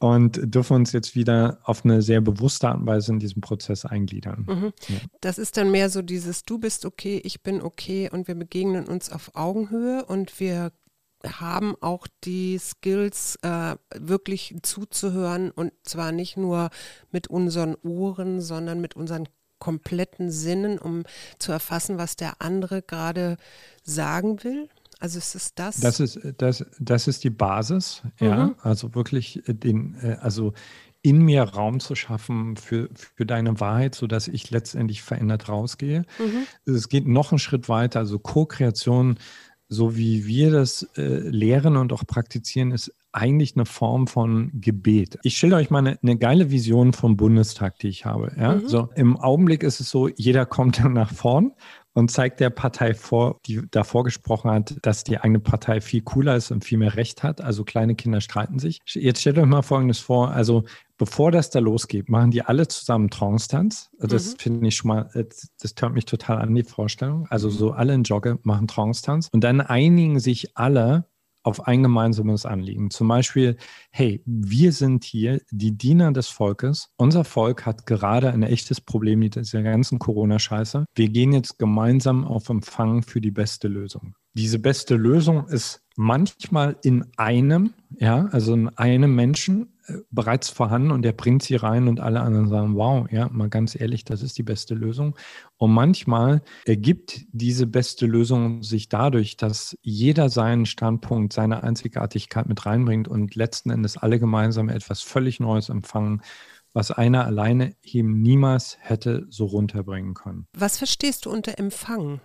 und dürfen uns jetzt wieder auf eine sehr bewusste Art und Weise in diesen Prozess eingliedern. Mhm. Ja. Das ist dann mehr so dieses Du bist okay, ich bin okay und wir begegnen uns auf Augenhöhe und wir haben auch die Skills, äh, wirklich zuzuhören und zwar nicht nur mit unseren Ohren, sondern mit unseren kompletten Sinnen, um zu erfassen, was der andere gerade sagen will. Also ist es das? Das ist, das, das ist die Basis, mhm. ja. Also wirklich äh, den, äh, also in mir Raum zu schaffen für, für deine Wahrheit, sodass ich letztendlich verändert rausgehe. Mhm. Es geht noch einen Schritt weiter, also Co-Kreation so wie wir das äh, lehren und auch praktizieren, ist eigentlich eine Form von Gebet. Ich stelle euch mal eine, eine, geile Vision vom Bundestag, die ich habe. Ja? Mhm. So, Im Augenblick ist es so, jeder kommt dann nach vorn und zeigt der Partei vor, die davor gesprochen hat, dass die eigene Partei viel cooler ist und viel mehr Recht hat. Also kleine Kinder streiten sich. Jetzt stellt euch mal Folgendes vor. Also bevor das da losgeht, machen die alle zusammen Trance-Tanz. Das mhm. finde ich schon mal, das, das tönt mich total an, die Vorstellung. Also so alle in Jogge machen Trance-Tanz. Und dann einigen sich alle auf ein gemeinsames Anliegen. Zum Beispiel, hey, wir sind hier die Diener des Volkes. Unser Volk hat gerade ein echtes Problem mit dieser ganzen Corona-Scheiße. Wir gehen jetzt gemeinsam auf Empfang für die beste Lösung. Diese beste Lösung ist manchmal in einem, ja, also in einem Menschen bereits vorhanden und der bringt sie rein und alle anderen sagen, wow, ja, mal ganz ehrlich, das ist die beste Lösung. Und manchmal ergibt diese beste Lösung sich dadurch, dass jeder seinen Standpunkt, seine Einzigartigkeit mit reinbringt und letzten Endes alle gemeinsam etwas völlig Neues empfangen, was einer alleine eben niemals hätte so runterbringen können. Was verstehst du unter Empfangen?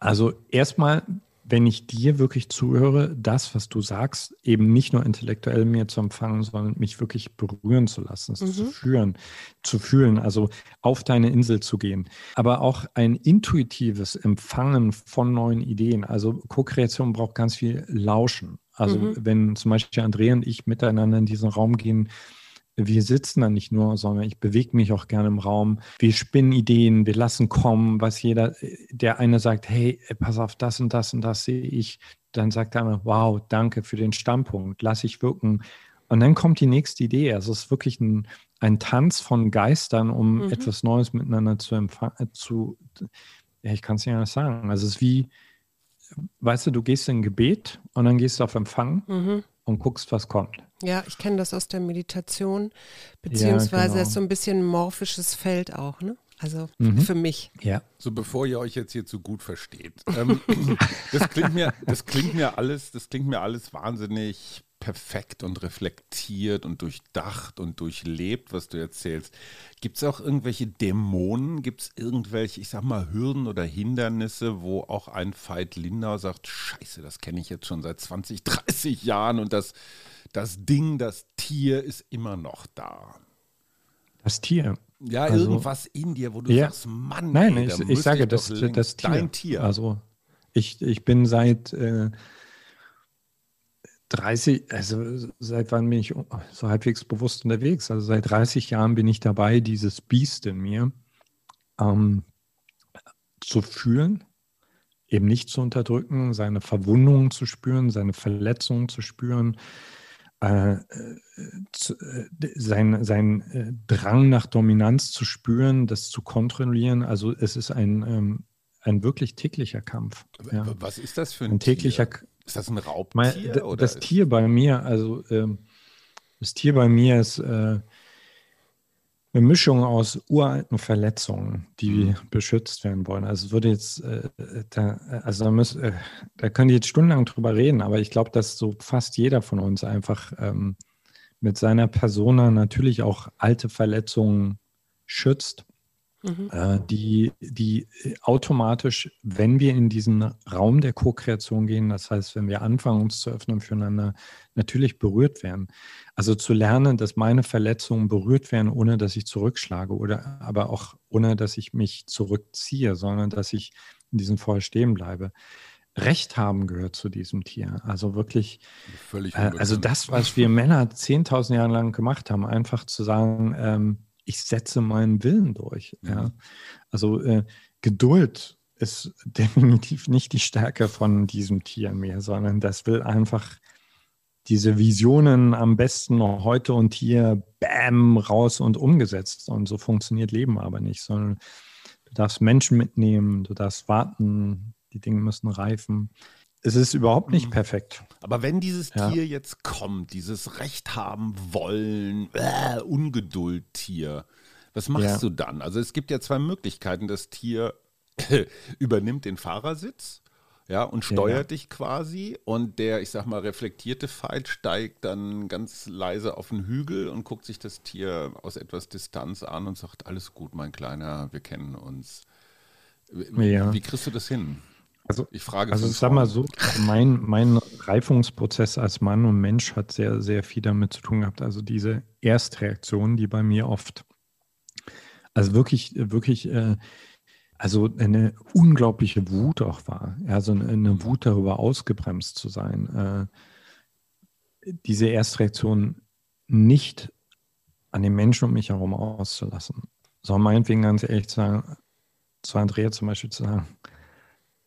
Also erstmal wenn ich dir wirklich zuhöre, das, was du sagst, eben nicht nur intellektuell mir zu empfangen, sondern mich wirklich berühren zu lassen, es mhm. zu führen, zu fühlen, also auf deine Insel zu gehen. Aber auch ein intuitives Empfangen von neuen Ideen. Also Co-Kreation braucht ganz viel Lauschen. Also mhm. wenn zum Beispiel Andrea und ich miteinander in diesen Raum gehen, wir sitzen da nicht nur, sondern ich bewege mich auch gerne im Raum. Wir spinnen Ideen, wir lassen kommen, was jeder, der eine sagt, hey, pass auf, das und das und das sehe ich. Dann sagt der andere, wow, danke für den Standpunkt, lass ich wirken. Und dann kommt die nächste Idee. Also es ist wirklich ein, ein Tanz von Geistern, um mhm. etwas Neues miteinander zu empfangen, äh, zu, ja, ich kann es nicht anders sagen. Also es ist wie, weißt du, du gehst in ein Gebet und dann gehst du auf Empfang mhm. Und guckst, was kommt. Ja, ich kenne das aus der Meditation, beziehungsweise ja, genau. ist so ein bisschen ein morphisches Feld auch, ne? Also mhm. für mich. Ja. So bevor ihr euch jetzt hier zu gut versteht. Ähm, das klingt mir, das klingt mir alles, das klingt mir alles wahnsinnig perfekt und reflektiert und durchdacht und durchlebt, was du erzählst. Gibt es auch irgendwelche Dämonen? Gibt es irgendwelche, ich sag mal, Hürden oder Hindernisse, wo auch ein Veit Lindau sagt, scheiße, das kenne ich jetzt schon seit 20, 30 Jahren und das, das Ding, das Tier ist immer noch da. Das Tier. Ja, also, irgendwas in dir, wo du ja, sagst, Mann, nein, ey, ich, ich sage das, das Tier. Dein Tier. Also ich, ich bin seit äh, 30, also seit wann bin ich so halbwegs bewusst unterwegs? Also seit 30 Jahren bin ich dabei, dieses Biest in mir ähm, zu fühlen, eben nicht zu unterdrücken, seine Verwundungen zu spüren, seine Verletzungen zu spüren, äh, äh, sein, sein äh, Drang nach Dominanz zu spüren, das zu kontrollieren. Also es ist ein, ähm, ein wirklich täglicher Kampf. Ja. Was ist das für ein, ein täglicher Tier? Ist das ein Raubtier? Mein, das Tier bei mir, also ähm, das Tier bei mir ist äh, eine Mischung aus uralten Verletzungen, die mhm. beschützt werden wollen. Also es würde jetzt, äh, da, also da, müß, äh, da können die jetzt stundenlang drüber reden, aber ich glaube, dass so fast jeder von uns einfach ähm, mit seiner Persona natürlich auch alte Verletzungen schützt Mhm. Äh, die, die automatisch, wenn wir in diesen Raum der Co-Kreation gehen, das heißt, wenn wir anfangen, uns zu öffnen füreinander, natürlich berührt werden. Also zu lernen, dass meine Verletzungen berührt werden, ohne dass ich zurückschlage oder aber auch ohne, dass ich mich zurückziehe, sondern dass ich in diesem Feuer stehen bleibe. Recht haben gehört zu diesem Tier. Also wirklich, Völlig äh, also das, was wir Männer 10.000 Jahre lang gemacht haben, einfach zu sagen, ähm, ich setze meinen Willen durch. Mhm. Ja. Also äh, Geduld ist definitiv nicht die Stärke von diesem Tier mehr, sondern das will einfach diese Visionen am besten noch heute und hier, bam, raus und umgesetzt. Und so funktioniert Leben aber nicht, sondern du darfst Menschen mitnehmen, du darfst warten, die Dinge müssen reifen. Es ist überhaupt nicht mhm. perfekt. Aber wenn dieses ja. Tier jetzt kommt, dieses Recht haben wollen, äh, Ungeduld-Tier, was machst ja. du dann? Also es gibt ja zwei Möglichkeiten. Das Tier übernimmt den Fahrersitz ja, und steuert ja. dich quasi. Und der, ich sag mal, reflektierte Pfeil steigt dann ganz leise auf den Hügel und guckt sich das Tier aus etwas Distanz an und sagt, alles gut, mein Kleiner, wir kennen uns. Wie, ja. wie kriegst du das hin? Also ich frage. Also ich sag mal so, mein, mein Reifungsprozess als Mann und Mensch hat sehr, sehr viel damit zu tun gehabt. Also diese Erstreaktion, die bei mir oft, also wirklich, wirklich, äh, also eine unglaubliche Wut auch war. Also eine Wut darüber ausgebremst zu sein. Äh, diese Erstreaktion nicht an den Menschen um mich herum auszulassen, sondern meinetwegen ganz ehrlich zu sagen, zu Andrea zum Beispiel zu sagen,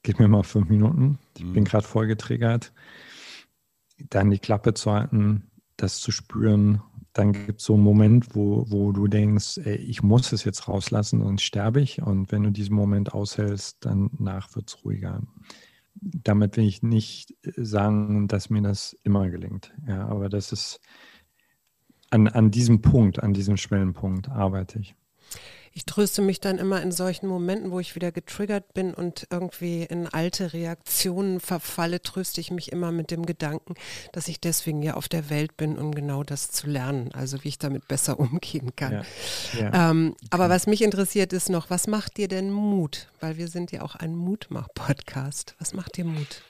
gib mir mal fünf Minuten, ich mhm. bin gerade voll getriggert, dann die Klappe zu halten, das zu spüren, dann gibt es so einen Moment, wo, wo du denkst, ey, ich muss es jetzt rauslassen, sonst sterbe ich. Und wenn du diesen Moment aushältst, danach wird es ruhiger. Damit will ich nicht sagen, dass mir das immer gelingt. Ja, aber das ist an, an diesem Punkt, an diesem Schwellenpunkt arbeite ich ich tröste mich dann immer in solchen Momenten, wo ich wieder getriggert bin und irgendwie in alte Reaktionen verfalle, tröste ich mich immer mit dem Gedanken, dass ich deswegen ja auf der Welt bin, um genau das zu lernen, also wie ich damit besser umgehen kann. Ja. Ja. Ähm, aber was mich interessiert ist noch, was macht dir denn Mut? Weil wir sind ja auch ein Mutmach-Podcast. Was macht dir Mut?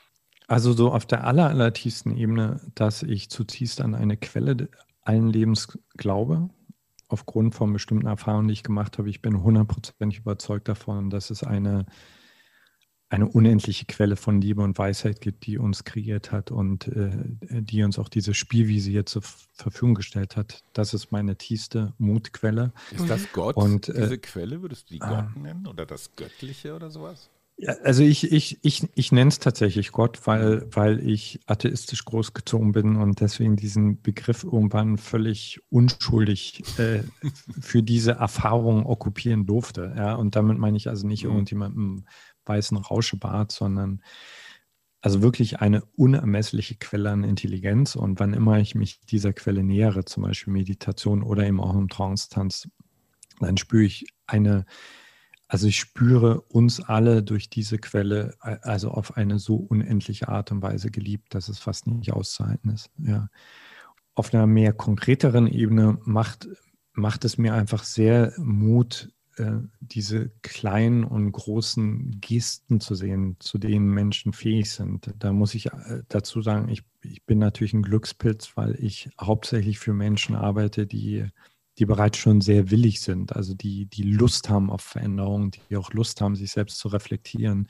Also so auf der aller, aller tiefsten Ebene, dass ich zutiefst an eine Quelle allen Lebens glaube, aufgrund von bestimmten Erfahrungen, die ich gemacht habe, ich bin hundertprozentig überzeugt davon, dass es eine, eine unendliche Quelle von Liebe und Weisheit gibt, die uns kreiert hat und äh, die uns auch diese Spielwiese hier zur Verfügung gestellt hat. Das ist meine tiefste Mutquelle. Ist das Gott, und, äh, diese Quelle? Würdest du die Gott äh, nennen oder das Göttliche oder sowas? Ja, also ich, ich, ich, ich nenne es tatsächlich Gott, weil, weil ich atheistisch großgezogen bin und deswegen diesen Begriff irgendwann völlig unschuldig äh, für diese Erfahrung okkupieren durfte. Ja? Und damit meine ich also nicht mhm. irgendjemandem weißen Rauschebart, sondern also wirklich eine unermessliche Quelle an Intelligenz. Und wann immer ich mich dieser Quelle nähere, zum Beispiel Meditation oder eben auch im Trance-Tanz, dann spüre ich eine also ich spüre uns alle durch diese Quelle also auf eine so unendliche Art und Weise geliebt, dass es fast nicht auszuhalten ist. Ja. Auf einer mehr konkreteren Ebene macht, macht es mir einfach sehr Mut, äh, diese kleinen und großen Gesten zu sehen, zu denen Menschen fähig sind. Da muss ich äh, dazu sagen, ich, ich bin natürlich ein Glückspilz, weil ich hauptsächlich für Menschen arbeite, die die bereits schon sehr willig sind, also die, die Lust haben auf Veränderungen, die auch Lust haben, sich selbst zu reflektieren.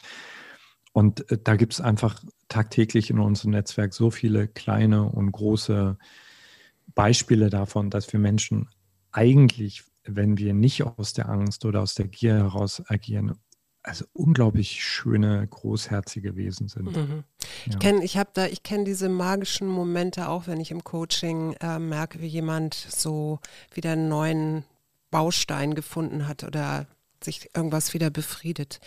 Und äh, da gibt es einfach tagtäglich in unserem Netzwerk so viele kleine und große Beispiele davon, dass wir Menschen eigentlich, wenn wir nicht aus der Angst oder aus der Gier heraus agieren, also unglaublich schöne, großherzige Wesen sind. Mhm. Ja. Ich kenne ich da, ich kenne diese magischen Momente auch, wenn ich im Coaching äh, merke, wie jemand so wieder einen neuen Baustein gefunden hat oder sich irgendwas wieder befriedet.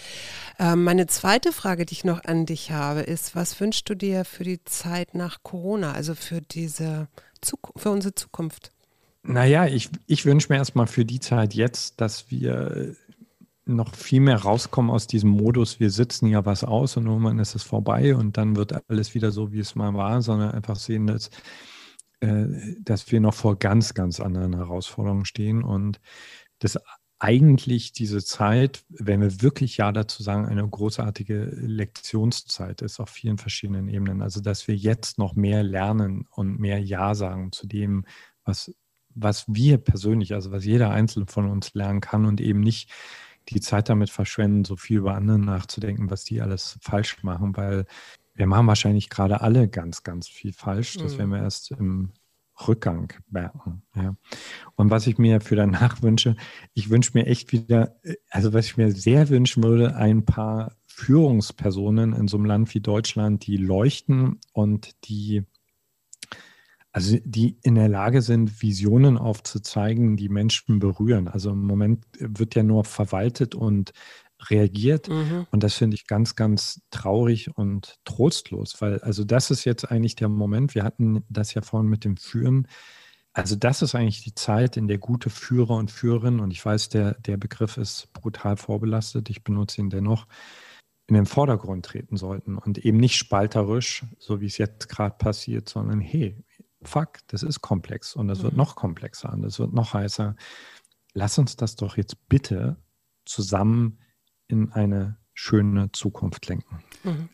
Ähm, meine zweite Frage, die ich noch an dich habe, ist, was wünschst du dir für die Zeit nach Corona, also für diese Zukunft, für unsere Zukunft? Naja, ich, ich wünsche mir erstmal für die Zeit jetzt, dass wir noch viel mehr rauskommen aus diesem Modus, wir sitzen ja was aus und irgendwann ist es vorbei und dann wird alles wieder so, wie es mal war, sondern einfach sehen, dass, äh, dass wir noch vor ganz, ganz anderen Herausforderungen stehen und dass eigentlich diese Zeit, wenn wir wirklich Ja dazu sagen, eine großartige Lektionszeit ist auf vielen verschiedenen Ebenen. Also, dass wir jetzt noch mehr lernen und mehr Ja sagen zu dem, was, was wir persönlich, also was jeder Einzelne von uns lernen kann und eben nicht die Zeit damit verschwenden, so viel über andere nachzudenken, was die alles falsch machen, weil wir machen wahrscheinlich gerade alle ganz, ganz viel falsch. Das mhm. werden wir erst im Rückgang merken. Ja. Und was ich mir für danach wünsche, ich wünsche mir echt wieder, also was ich mir sehr wünschen würde, ein paar Führungspersonen in so einem Land wie Deutschland, die leuchten und die also die in der Lage sind, Visionen aufzuzeigen, die Menschen berühren. Also im Moment wird ja nur verwaltet und reagiert. Mhm. Und das finde ich ganz, ganz traurig und trostlos, weil also das ist jetzt eigentlich der Moment, wir hatten das ja vorhin mit dem Führen. Also das ist eigentlich die Zeit, in der gute Führer und Führerinnen, und ich weiß, der, der Begriff ist brutal vorbelastet, ich benutze ihn dennoch, in den Vordergrund treten sollten und eben nicht spalterisch, so wie es jetzt gerade passiert, sondern hey, fuck, das ist komplex und das mhm. wird noch komplexer und das wird noch heißer. Lass uns das doch jetzt bitte zusammen in eine schöne Zukunft lenken. Mhm.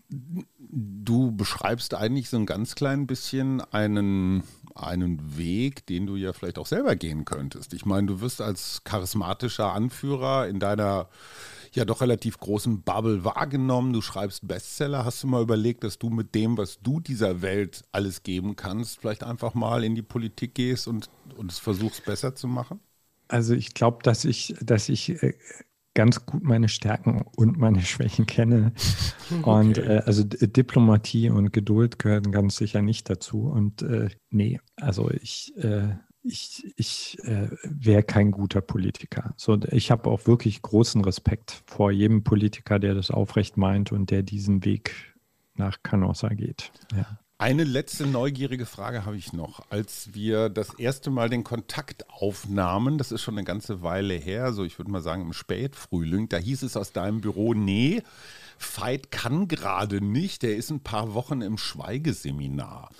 Du beschreibst eigentlich so ein ganz klein bisschen einen, einen Weg, den du ja vielleicht auch selber gehen könntest. Ich meine, du wirst als charismatischer Anführer in deiner ja doch relativ großen Bubble wahrgenommen. Du schreibst Bestseller. Hast du mal überlegt, dass du mit dem, was du dieser Welt alles geben kannst, vielleicht einfach mal in die Politik gehst und, und es versuchst besser zu machen? Also ich glaube, dass ich, dass ich äh, ganz gut meine Stärken und meine Schwächen kenne. Okay. Und äh, also Diplomatie und Geduld gehören ganz sicher nicht dazu. Und äh, nee, also ich, äh, ich, ich äh, wäre kein guter Politiker. So, ich habe auch wirklich großen Respekt vor jedem Politiker, der das aufrecht meint und der diesen Weg nach Canossa geht. Ja. Eine letzte neugierige Frage habe ich noch. Als wir das erste Mal den Kontakt aufnahmen, das ist schon eine ganze Weile her, so ich würde mal sagen im Spätfrühling, da hieß es aus deinem Büro, nee, Veit kann gerade nicht, der ist ein paar Wochen im Schweigeseminar.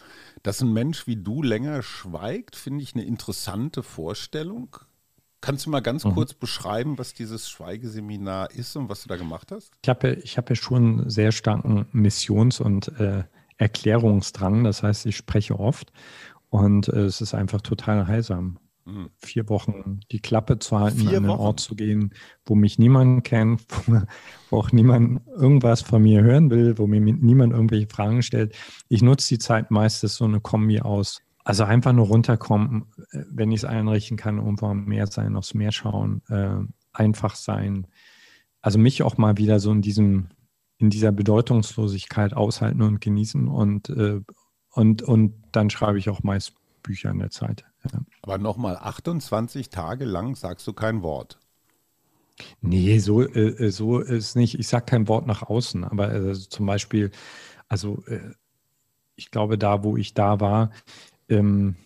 Dass ein Mensch wie du länger schweigt, finde ich eine interessante Vorstellung. Kannst du mal ganz mhm. kurz beschreiben, was dieses Schweigeseminar ist und was du da gemacht hast? Ich habe ich hab ja schon sehr starken Missions- und äh, Erklärungsdrang. Das heißt, ich spreche oft und äh, es ist einfach total heilsam. Mhm. Vier Wochen die Klappe zu halten, Vier an einen Wochen? Ort zu gehen, wo mich niemand kennt, wo, wo, auch niemand irgendwas von mir hören will, wo mir niemand irgendwelche Fragen stellt. Ich nutze die Zeit meistens so eine Kombi aus. Also einfach nur runterkommen, äh, wenn ich es einrichten kann, irgendwo am Meer sein, aufs Meer schauen, äh, einfach sein. Also mich auch mal wieder so in diesem in dieser Bedeutungslosigkeit aushalten und genießen und, äh, und, und dann schreibe ich auch meist Bücher in der Zeit. Ja. Aber nochmal 28 Tage lang sagst du kein Wort. Nee, so, äh, so ist nicht. Ich sage kein Wort nach außen, aber äh, zum Beispiel, also äh, ich glaube, da, wo ich da war, ähm,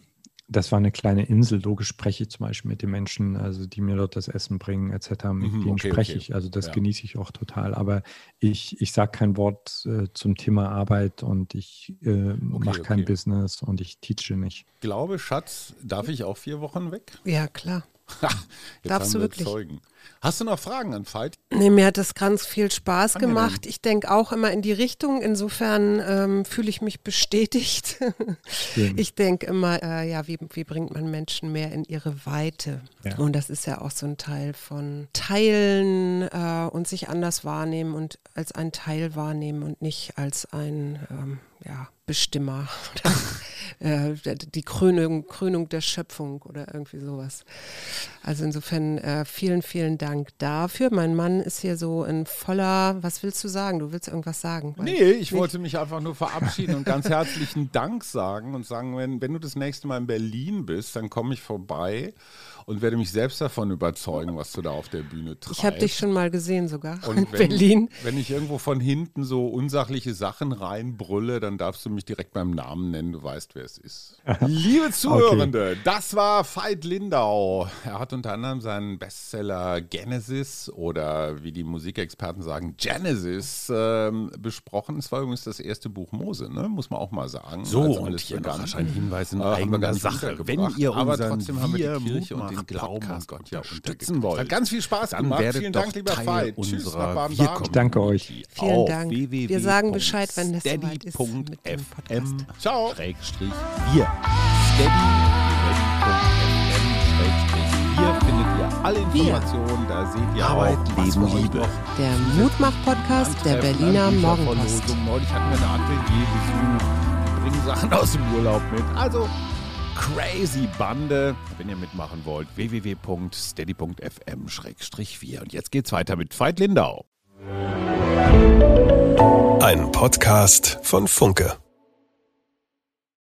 das war eine kleine Insel. Logisch spreche ich zum Beispiel mit den Menschen, also die mir dort das Essen bringen, etc. Mit mhm, denen okay, spreche okay. ich. Also das ja. genieße ich auch total. Aber ich, ich sage kein Wort äh, zum Thema Arbeit und ich äh, okay, mache kein Business und ich teache nicht. Ich glaube, Schatz, darf ich auch vier Wochen weg? Ja, klar. Darfst du wirklich? Zeugen. Hast du noch Fragen an Veit? Nee, mir hat das ganz viel Spaß Fangen gemacht. Ich denke auch immer in die Richtung. Insofern ähm, fühle ich mich bestätigt. ich denke immer, äh, ja, wie, wie bringt man Menschen mehr in ihre Weite? Ja. Und das ist ja auch so ein Teil von Teilen äh, und sich anders wahrnehmen und als ein Teil wahrnehmen und nicht als ein ähm, ja, Bestimmer äh, die Krönung, Krönung der Schöpfung oder irgendwie sowas. Also insofern äh, vielen, vielen Dank dafür. Mein Mann ist hier so in voller, was willst du sagen? Du willst irgendwas sagen? Nee, ich nicht. wollte mich einfach nur verabschieden und ganz herzlichen Dank sagen und sagen, wenn, wenn du das nächste Mal in Berlin bist, dann komme ich vorbei und werde mich selbst davon überzeugen, was du da auf der Bühne treibst. Ich habe dich schon mal gesehen sogar und in wenn, Berlin. Wenn ich irgendwo von hinten so unsachliche Sachen reinbrülle, dann darfst du mich direkt beim Namen nennen, du weißt, wer es ist. Liebe Zuhörende, okay. das war Veit Lindau. Er hat unter anderem seinen Bestseller Genesis oder wie die Musikexperten sagen, Genesis ähm, besprochen. Es war übrigens das erste Buch Mose, ne? muss man auch mal sagen. So, also und hier noch ein Hinweis in äh, eigener Sache. Wenn ihr unseren Aber trotzdem haben wir die Kirche und den Glauben an Gott ja unterstützen wollt. Hat ganz viel Spaß dann gemacht. Vielen Dank, lieber Veit. Tschüss nach. Ich danke euch. Vielen Dank. Wir sagen Bescheid, wenn das soweit ist mit dem Podcast. Ciao. Wir. Steady.fm Hier findet ihr alle Informationen. Da seht ihr Arbeit, auch, Leben, Liebe. Der Mutmach-Podcast der Berliner Morgenpost. Neulich hatten wir eine Atelier-Besuch. Die bringen Sachen aus dem Urlaub mit. Also crazy Bande. Wenn ihr mitmachen wollt, www.steady.fm-4. Und jetzt geht's weiter mit Veit Lindau. Ein Podcast von Funke.